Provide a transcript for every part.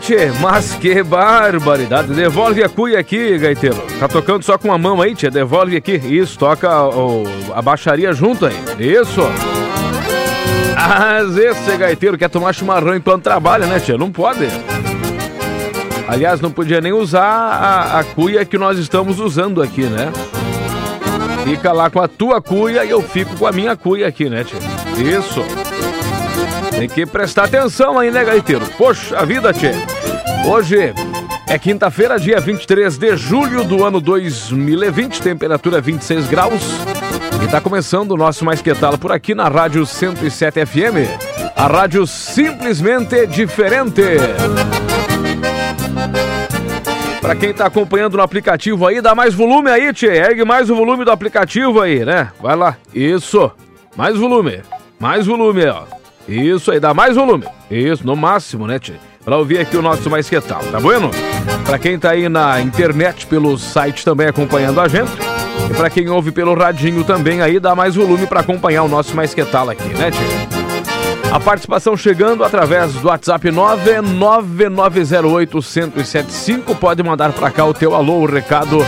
tchê? Mas que barbaridade. Devolve a cuia aqui, gaiteiro. Tá tocando só com a mão aí, tchê. Devolve aqui. Isso, toca o, a baixaria junto aí. Isso. Mas esse gaiteiro quer tomar chimarrão enquanto trabalha, né, tchê? Não pode. Aliás, não podia nem usar a, a cuia que nós estamos usando aqui, né? Fica lá com a tua cuia e eu fico com a minha cuia aqui, né, tchê? Isso. Tem que prestar atenção aí, né, gaiteiro? Poxa vida, tchê. Hoje é quinta-feira, dia 23 de julho do ano 2020, temperatura 26 graus. E tá começando o nosso Mais Que por aqui na Rádio 107 FM. A rádio simplesmente diferente. Pra quem tá acompanhando no aplicativo aí, dá mais volume aí, tchê. Ergue mais o volume do aplicativo aí, né? Vai lá. Isso. Mais volume. Mais volume, ó. Isso aí, dá mais volume. Isso, no máximo, né, tchê? Pra ouvir aqui o nosso Mais Que Tal, tá bueno? Pra quem tá aí na internet, pelo site também acompanhando a gente. E pra quem ouve pelo radinho também aí, dá mais volume pra acompanhar o nosso Mais Que Tal aqui, né, tchê? A participação chegando através do WhatsApp 99908-1075. Pode mandar pra cá o teu alô, o recado,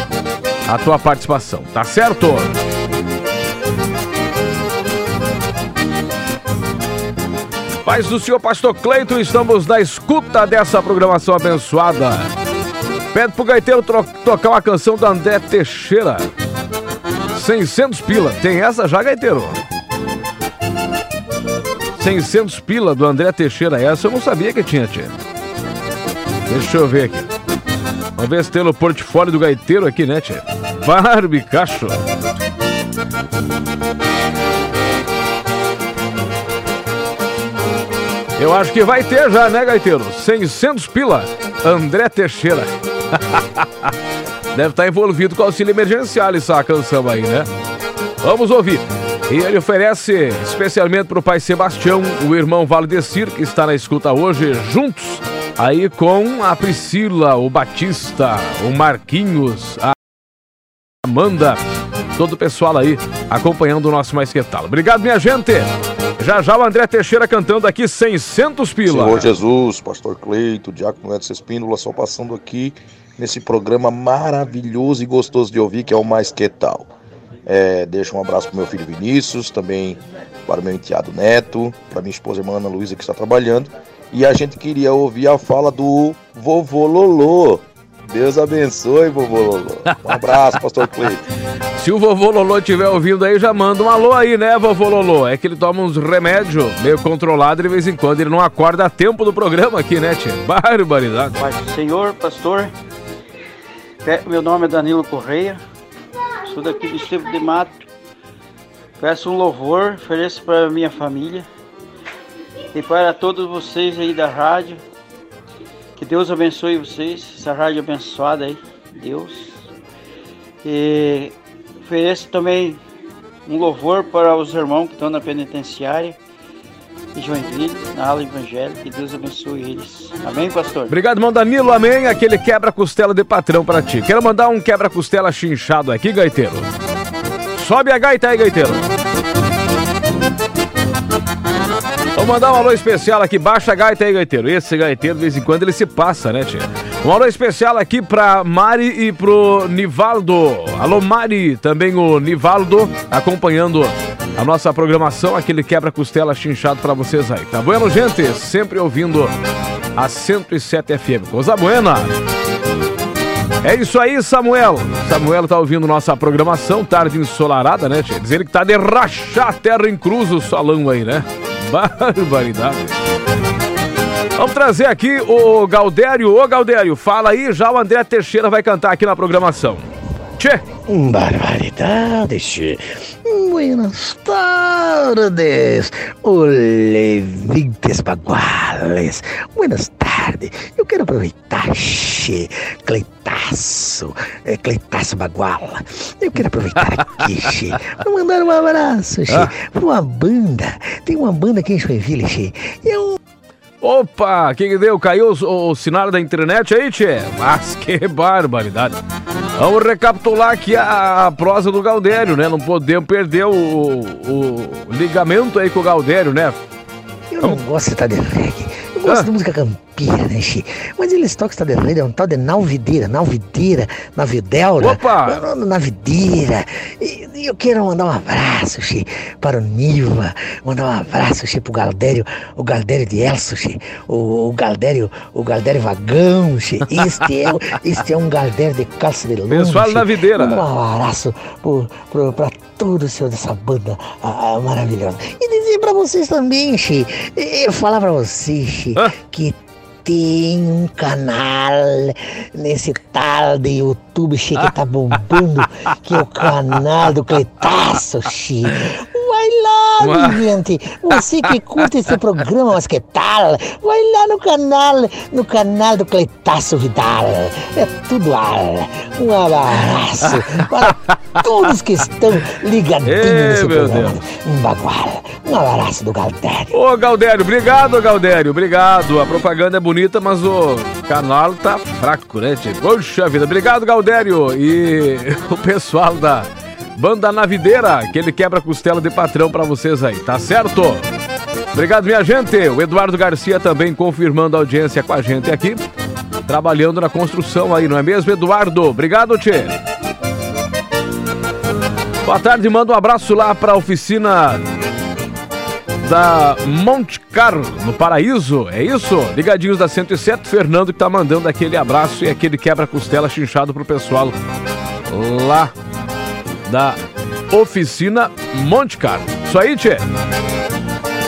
a tua participação, tá certo? Paz do Senhor Pastor Cleiton, estamos na escuta dessa programação abençoada. Pede pro gaiteiro tocar uma canção do André Teixeira. 600 pila. Tem essa já, gaiteiro? 600 pila do André Teixeira. Essa eu não sabia que tinha, tia. Deixa eu ver aqui. Vamos ver se tem no portfólio do gaiteiro aqui, né, tia? Barbie Cacho. Eu acho que vai ter já, né, gaiteiro? 600 pila. André Teixeira. Deve estar envolvido com auxílio emergencial essa canção aí, né? Vamos ouvir. E ele oferece especialmente para o pai Sebastião, o irmão Valdecir, que está na escuta hoje, juntos aí com a Priscila, o Batista, o Marquinhos, a Amanda, todo o pessoal aí acompanhando o nosso Mais Que Tal. Obrigado, minha gente! Já já o André Teixeira cantando aqui 600 pila. Senhor Jesus, Pastor Cleito, Diácono Edson Espínola, só passando aqui nesse programa maravilhoso e gostoso de ouvir que é o Mais Que Tal. É, deixo um abraço para meu filho Vinícius, também para o meu enteado Neto, para minha esposa irmã Ana Luísa que está trabalhando. E a gente queria ouvir a fala do vovô Lolô. Deus abençoe, vovô Lolô. Um abraço, pastor Cleiton. Se o vovô Lolô estiver ouvindo aí, já manda um alô aí, né, vovô Lolô? É que ele toma uns remédios meio controlado de vez em quando. Ele não acorda a tempo do programa aqui, né, tia? Barbaridade. Do Senhor, pastor. Meu nome é Danilo Correia. Sou daqui do Estebo de Mato. Peço um louvor, ofereço para minha família e para todos vocês aí da rádio. Que Deus abençoe vocês, essa rádio abençoada aí, Deus. E ofereço também um louvor para os irmãos que estão na penitenciária de Joinville, na aula evangélica. Que Deus abençoe eles. Amém, pastor? Obrigado, irmão Danilo. Amém. Aquele quebra-costela de patrão para ti. Quero mandar um quebra-costela chinchado aqui, gaiteiro. Sobe a gaita aí, gaiteiro. Vou mandar um alô especial aqui, baixa a gaita aí, gaiteiro. Esse gaiteiro, de vez em quando, ele se passa, né, tia? Um alô especial aqui pra Mari e pro Nivaldo. Alô, Mari, também o Nivaldo, acompanhando a nossa programação, aquele quebra-costela chinchado pra vocês aí. Tá bueno, gente? Sempre ouvindo a 107 FM. Coisa buena! É isso aí, Samuel. Samuel tá ouvindo nossa programação, tarde ensolarada, né, tia? Diz ele que tá de rachar terra em cruz o salão aí, né? Barbaridade. Vamos trazer aqui o Galdério. Ô, Galdério, fala aí, já o André Teixeira vai cantar aqui na programação. Tchê! Barbaridade, che. Buenas tardes, levintes baguales. Buenas tardes. Eu quero aproveitar, che, Cleitaço, é, Cleitaço Baguala. Eu quero aproveitar aqui, che, pra mandar um abraço, che, Ah. pra uma banda. Tem uma banda aqui em Joinville, che. É um Opa, o que, que deu? Caiu o, o sinal da internet aí, tchê? Mas que barbaridade. Vamos recapitular aqui a, a prosa do Galdério, né? Não podemos perder o, o- ligamento aí com o Galdério, né? Eu não gosto de estar de reggae. Eu gosto Ah. de música tosqueira, né, Xi? Mas eles tocam está de rede, é um tal de nalvideira, nalvideira, navideira. Opa! Navideira. E e eu quero mandar um abraço, Xi, para o Niva, mandar um abraço, Xi, pro Galdério, o Galdério de Elso, Xi, o, o Galdério, o Galdério Vagão, Xi. Este é, este é um Galdério de calça de lã. Pessoal na videira. Manda um abraço pra todo o senhor dessa banda ah, ah, maravilhosa. E dizer pra vocês também, Xi, eu falar pra vocês, Xi, Hã? que tem um canal nesse tal de YouTube Xi, que tá bombando, que é o canal do Cletaço, Xi. Vai lá, gente. Você que curte esse programa, mas que tal? Vai lá no canal, no canal do Cletaço Vidal. É tudo ar. Um abraço para todos que estão ligadinhos Ê, nesse meu programa. Deus. Um bagual. Um abraço do Galdério. Ô, Galdério, obrigado, Galdério, obrigado. A propaganda é bonita, mas o canal tá fraco, né, tio? Poxa vida, obrigado, Galdério. E o pessoal da Banda Navideira, aquele quebra-costela de patrão pra vocês aí, tá certo? Obrigado, minha gente. O Eduardo Garcia também confirmando a audiência com a gente aqui, trabalhando na construção aí, não é mesmo, Eduardo? Obrigado, Tchê. Boa tarde, manda um abraço lá pra oficina da Monte Carlo, no Paraíso, é isso? Ligadinhos da 107, Fernando que tá mandando aquele abraço e aquele quebra-costela chinchado pro pessoal lá da oficina Monte Carlo. Isso aí, Tchê?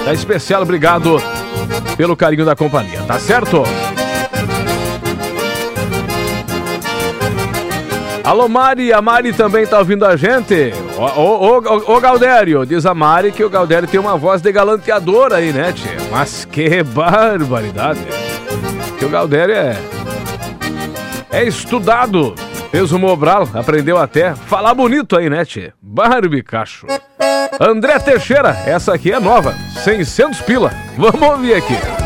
Tá especial, obrigado pelo carinho da companhia, tá certo? Alô, Mari, a Mari também tá ouvindo a gente. Ô, ô, ô, ô, Galdério, diz a Mari que o Galdério tem uma voz de galanteador aí, né, tia? Mas que barbaridade. Que o Galdério é. É estudado. Fez o Mobral, aprendeu até falar bonito aí, né, tia? Barbicacho. André Teixeira, essa aqui é nova, 600 pila. Vamos ouvir aqui.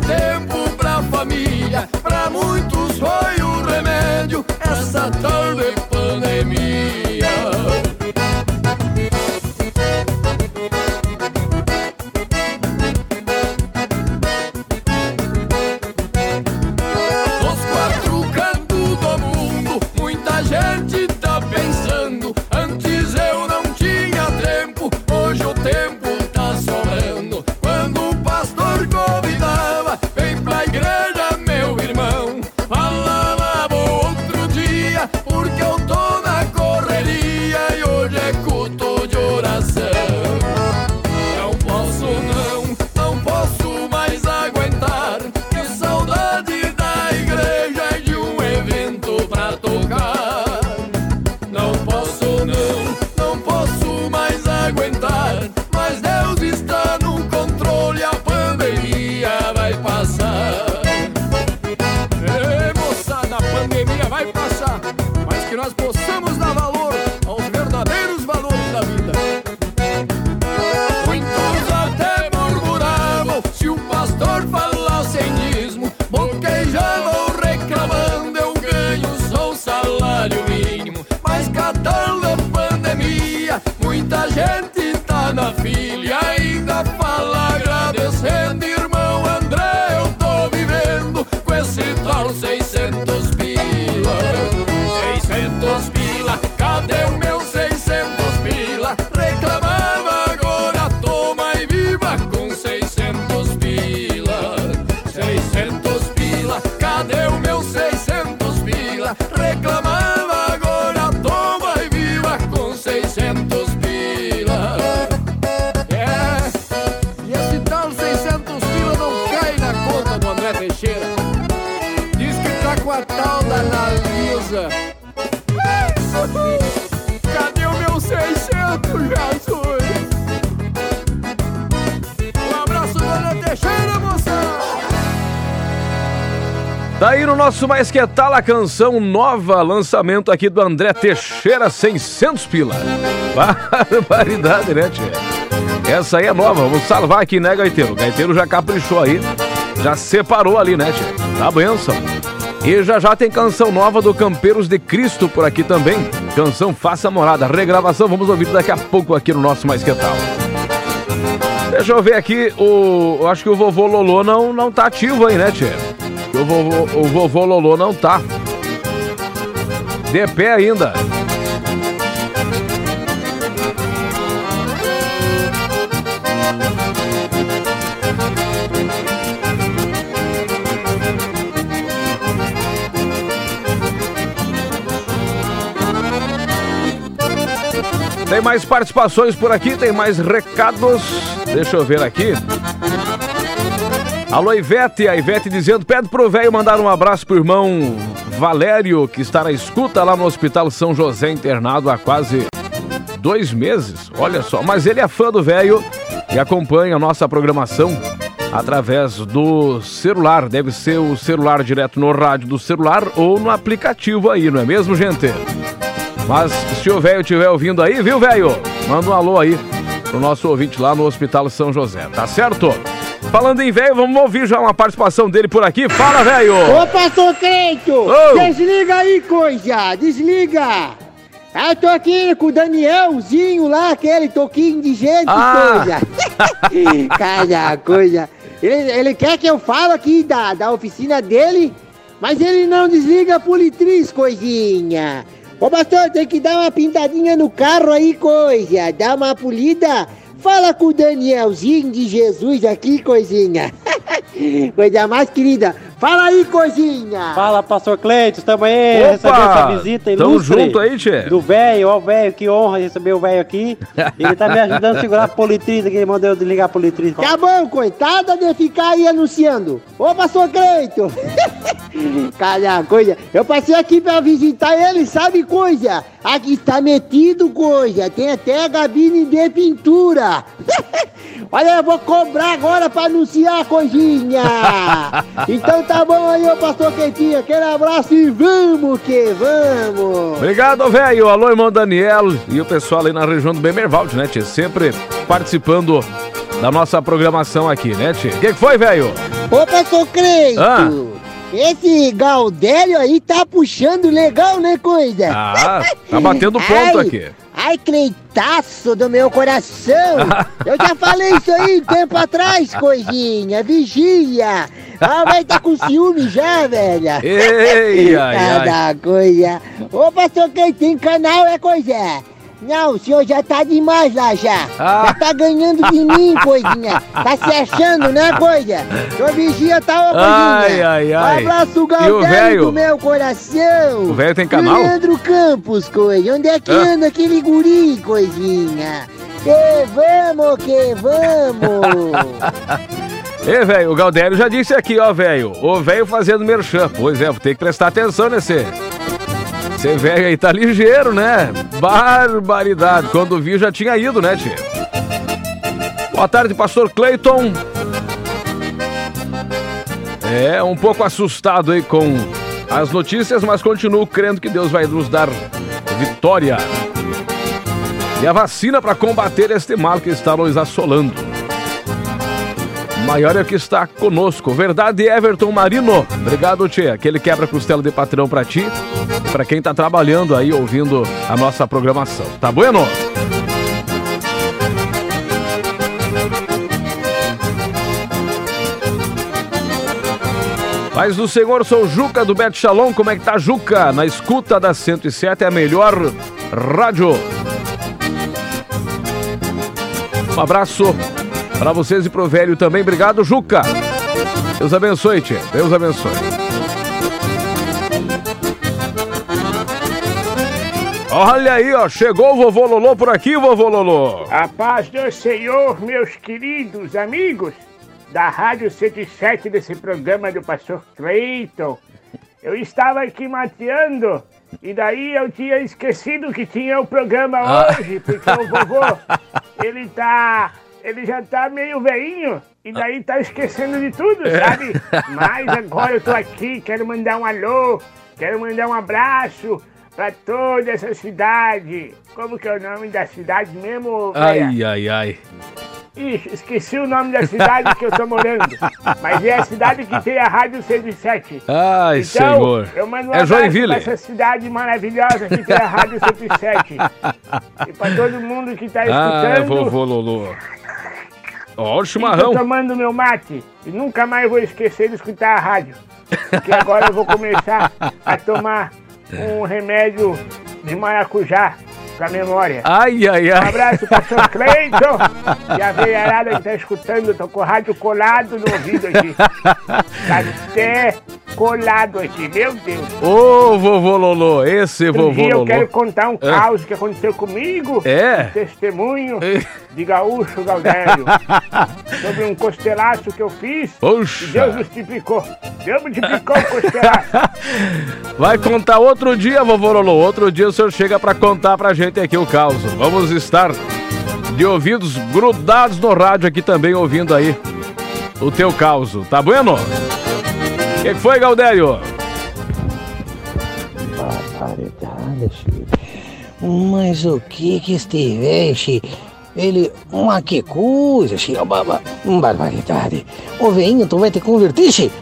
Tempo pra família. Pra muitos foi o remédio essa tal Tá no nosso Mais Que Tal a canção nova, lançamento aqui do André Teixeira, 600 pila. Barbaridade, né, tia? Essa aí é nova, vamos salvar aqui, né, Gaiteiro? O Gaiteiro já caprichou aí, já separou ali, né, tia? Tá benção. E já já tem canção nova do Campeiros de Cristo por aqui também. Canção Faça Morada, regravação, vamos ouvir daqui a pouco aqui no nosso Mais Que Tal. Deixa eu ver aqui, o, eu acho que o vovô Lolô não, não tá ativo aí, né, tia? O vovô, o vovô Lolô não tá. De pé ainda. Tem mais participações por aqui, tem mais recados. Deixa eu ver aqui. Alô, Ivete, a Ivete dizendo: pede pro velho mandar um abraço pro irmão Valério, que está na escuta lá no Hospital São José, internado há quase dois meses. Olha só, mas ele é fã do velho e acompanha a nossa programação através do celular. Deve ser o celular direto no rádio do celular ou no aplicativo aí, não é mesmo, gente? Mas se o velho estiver ouvindo aí, viu, velho? Manda um alô aí pro nosso ouvinte lá no Hospital São José, tá certo? Falando em velho, vamos ouvir já uma participação dele por aqui. Fala, velho! Ô, pastor Cleito! Ô. Desliga aí, coisa! Desliga! Ah, eu tô aqui com o Danielzinho lá, aquele toquinho de gente, Ah. coisa! Cada coisa! Ele, ele quer que eu fale aqui da, da oficina dele, mas ele não desliga a politriz, coisinha! Ô, pastor, tem que dar uma pintadinha no carro aí, coisa! Dá uma polida! Fala com o Danielzinho de Jesus aqui, coisinha! Coisa mais querida! Fala aí, coisinha! Fala, pastor Cleiton, estamos aí Opa! recebendo essa visita Tamo ilustre. junto aí, tchê. Do velho, ó o velho, que honra receber o velho aqui. Ele tá me ajudando a segurar a politriz aqui, ele mandou eu desligar a politriz. Tá bom, coitada de ficar aí anunciando. Ô, pastor Cleito! Cada coisa. Eu passei aqui pra visitar ele, sabe coisa? Aqui está metido coisa. Tem até gabine de pintura. Olha, eu vou cobrar agora pra anunciar a coisinha. Então tá bom aí, ô pastor Queitinho. Aquele abraço e vamos que vamos. Obrigado, velho. Alô, irmão Daniel e o pessoal aí na região do Bemervald, né, tia? Sempre participando da nossa programação aqui, né, tia? O que, que foi, velho? Ô, pastor Cleito. Ah. Esse Gaudério aí tá puxando legal, né, coisa? Ah, tá batendo ponto Ai, aqui. Ai, Cleitaço do meu coração! Eu já falei isso aí um tempo atrás, coisinha. Vigia! Ah, vai tá com ciúme já, velha. Ei, ai, ai. Cada coisa. Ô, pastor, quem tem canal é coisa. Não, o senhor já tá demais lá já. Ah. Já tá ganhando de mim, coisinha. Tá se achando, né, coisa? Senhor vigia tá, ô, Ai, coisinha. ai, ai. Um abraço, o Galdério velho? do meu coração. O velho tem canal? Leandro Campos, coisa. Onde é que Ah. anda aquele guri, coisinha? Que vamos, que vamos. Ei, velho, o Galdério já disse aqui, ó, velho. O velho fazendo merchan. Pois é, vou ter que prestar atenção nesse. Você velho aí tá ligeiro, né? Barbaridade. Quando viu já tinha ido, né, tia? Boa tarde, pastor Clayton. É, um pouco assustado aí com as notícias, mas continuo crendo que Deus vai nos dar vitória. E a vacina para combater este mal que está nos assolando. Maior é o que está conosco. Verdade, Everton Marino. Obrigado, Tchê. Aquele quebra-costela de patrão para ti para quem tá trabalhando aí ouvindo a nossa programação. Tá bueno? Paz do Senhor, sou Juca do Bet Shalom. Como é que tá, Juca? Na escuta da 107 é a melhor rádio. Um abraço para vocês e pro velho também. Obrigado, Juca. Deus abençoe, tia. Deus abençoe. Olha aí, ó. Chegou o vovô Lolô por aqui, vovô Lolô. A paz do Senhor, meus queridos amigos da Rádio 107 desse programa do Pastor Cleiton. Eu estava aqui mateando e daí eu tinha esquecido que tinha o programa Ah. hoje, porque o vovô, ele tá. Ele já tá meio veinho e daí tá esquecendo de tudo, sabe? Mas agora eu tô aqui, quero mandar um alô, quero mandar um abraço pra toda essa cidade. Como que é o nome da cidade mesmo, véia? Ai, ai, ai. Ixi, esqueci o nome da cidade que eu tô morando. Mas é a cidade que tem a Rádio 107. Ai, então, Senhor. eu mando um É Joinville. pra essa cidade maravilhosa que tem a Rádio 107. e pra todo mundo que tá Ah, escutando. vovô Lolô. Ó, o Tô chimarrão. tomando meu mate e nunca mais vou esquecer de escutar a rádio. Porque agora eu vou começar a tomar um remédio de maracujá pra memória. Ai, ai, Um ai. abraço, pastor Cleiton. E a veiarada que tá escutando, tô com o rádio colado no ouvido aqui. Até colado aqui, meu Deus. Ô, vovô Lolô. Esse Outro vovô dia eu Lolô. quero contar um É. caos que aconteceu comigo. É? Um testemunho É. de Gaúcho Galdério. sobre um costelaço que eu fiz. Poxa. E Deus multiplicou. Deus multiplicou o costelaço. Vai contar outro dia, vovô Lolo. Outro dia o senhor chega pra contar pra gente aqui o caos. Vamos estar de ouvidos grudados no rádio aqui também, ouvindo aí o teu caos. Tá bueno? Que, que foi? Barbaridade, Chico. Mas o que que este velho? Ele. Uma que coisa, Chico. Ba- ba- Barbaridade. Ô, veinho, tu vai te converter, Chico?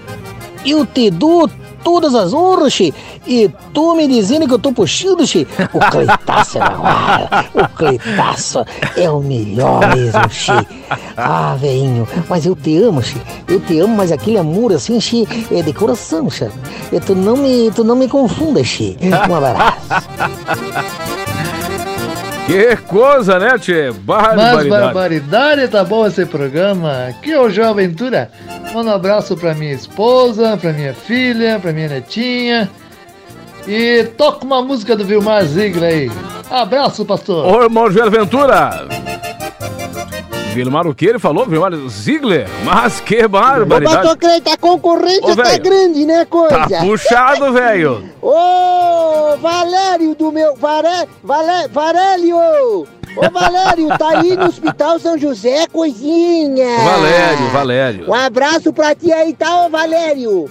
Eu te dou todas as honras, Chico. E tu me dizendo que eu tô puxando, Chico. O Cleitaço é. O Cleitaço é o melhor mesmo, Chico. Ah, veinho, mas eu te amo, Chico. Eu te amo, mas aquele amor assim, Chico, é de coração, Chico. E tu não me, tu não me confunda, Chico. Um abraço. Que coisa, né, Tchê? Mas Barbaridade. barbaridade, tá bom esse programa. Aqui é o João Aventura. Manda um abraço pra minha esposa, pra minha filha, pra minha netinha. E toca uma música do Vilmar Ziegler aí. Abraço, pastor. Ô, irmão Joel Ventura. Vilmar o que ele falou? Vilmar Ziegler? Mas que barbaridade. pastor Cleito, a concorrência Ô, tá grande, né, coisa? Tá puxado, velho. Ô, Valério do meu. Vare, Vale, Varélio! Ô, Valério, tá aí no Hospital São José, coisinha! Valério, Valério. Um abraço pra ti aí, tá, ô Valério?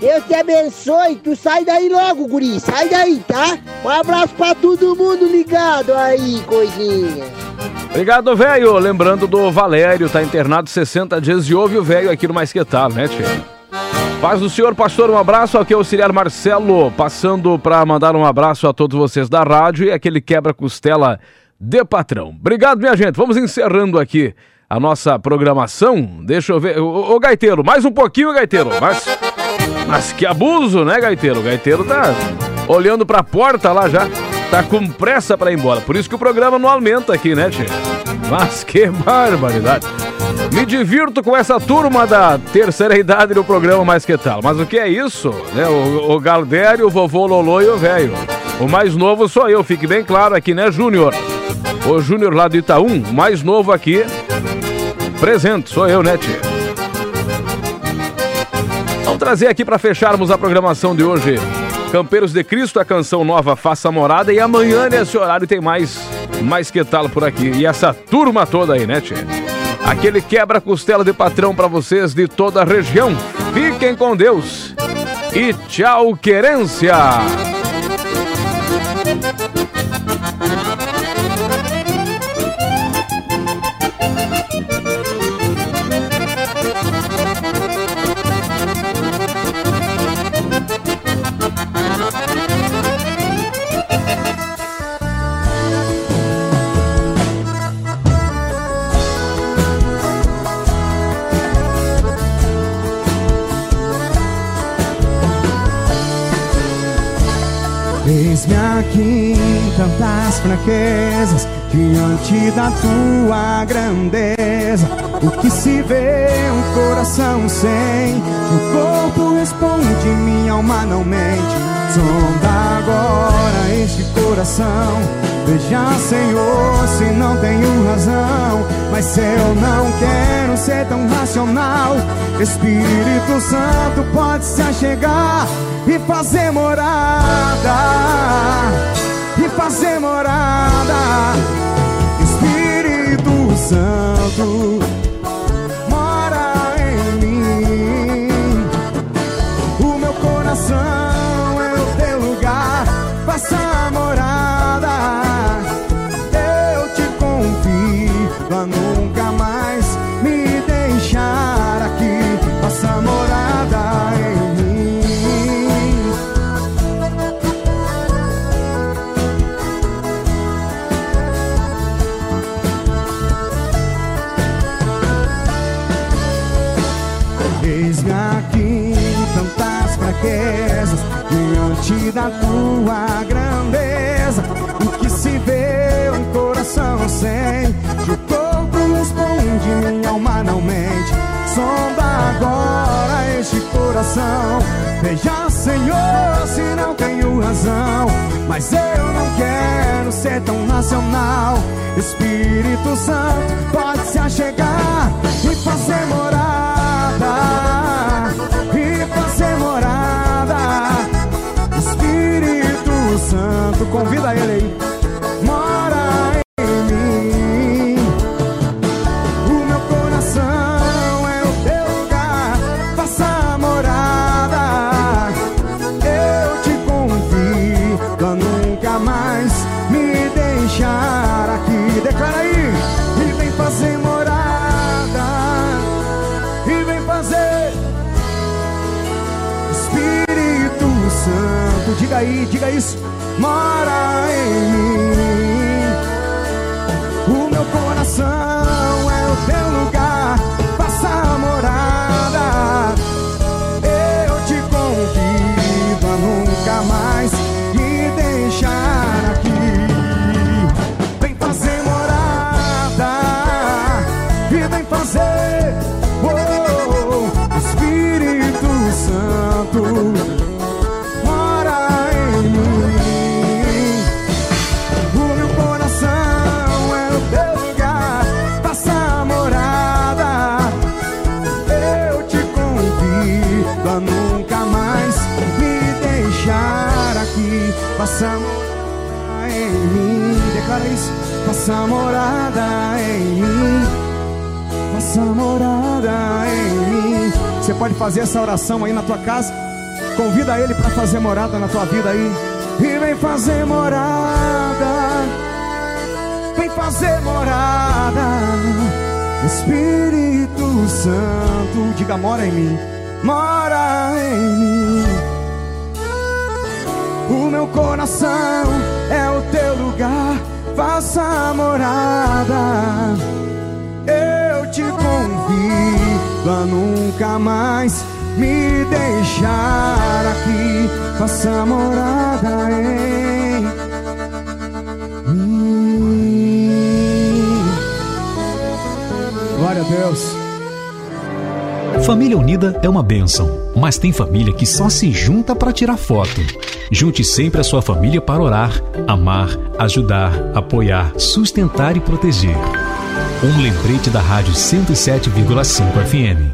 Deus te abençoe, tu sai daí logo, guri, sai daí, tá? Um abraço pra todo mundo ligado aí, coisinha. Obrigado, velho. Lembrando do Valério, tá internado 60 dias e ouve o velho aqui no Mais Que Tal, né, tia? Paz do senhor, pastor, um abraço. Aqui é o auxiliar Marcelo, passando para mandar um abraço a todos vocês da rádio e aquele quebra-costela de patrão. Obrigado, minha gente. Vamos encerrando aqui a nossa programação. Deixa eu ver. Ô, ô Gaiteiro, mais um pouquinho, Gaiteiro. Mas, mas que abuso, né, Gaiteiro? O Gaiteiro tá olhando pra porta lá já. Tá com pressa pra ir embora. Por isso que o programa não aumenta aqui, né, tia? Mas que barbaridade. Me divirto com essa turma da terceira idade do programa Mais Que Tal. Mas o que é isso? Né? O, o Galdério, o vovô Lolô e o velho. O mais novo sou eu, fique bem claro aqui, né, Júnior? O Júnior lá do Itaú, mais novo aqui, presente, sou eu, né, tia? Vamos trazer aqui para fecharmos a programação de hoje. Campeiros de Cristo, a canção nova Faça Morada. E amanhã, nesse horário, tem mais, mais que tal por aqui. E essa turma toda aí, né, tia? Aquele quebra-costela de patrão para vocês de toda a região. Fiquem com Deus. e tchau, querência. Aqui tantas fraquezas Diante da tua grandeza. O que se vê um coração sem O corpo responde, minha alma não mente. Sonda agora este coração Veja, Senhor, se não tenho razão Mas eu não quero ser tão racional. Espírito Santo pode se achegar E fazer morada E fazer morada. Espírito Santo da tua grandeza. O que se vê um coração sente O corpo responde, minha alma não mente. Sonda agora este coração. Veja, Senhor, se não tenho razão. Mas eu não quero ser tão racional. Espírito Santo pode se achegar E fazer morada convida ele aí Mora em mim o meu coração é o teu lugar, faça morada. Eu te convido a nunca mais me deixar aqui. Declara aí, e vem fazer morada, e vem fazer. Espírito Santo, diga aí, diga isso. Mora Faça morada em mim, faça morada em mim. Você pode fazer essa oração aí na tua casa. Convida ele para fazer morada na tua vida aí. E vem fazer morada. Vem fazer morada. Espírito Santo, diga mora em mim. Mora em mim. O meu coração é o teu lugar. Faça morada. Eu te convido a nunca mais me deixar aqui. Faça morada em mim. Glória a Deus. Família unida é uma bênção, mas tem família que só se junta para tirar foto. Junte sempre a sua família para orar, amar, ajudar, apoiar, sustentar e proteger. Um lembrete da Rádio 107,5 FM.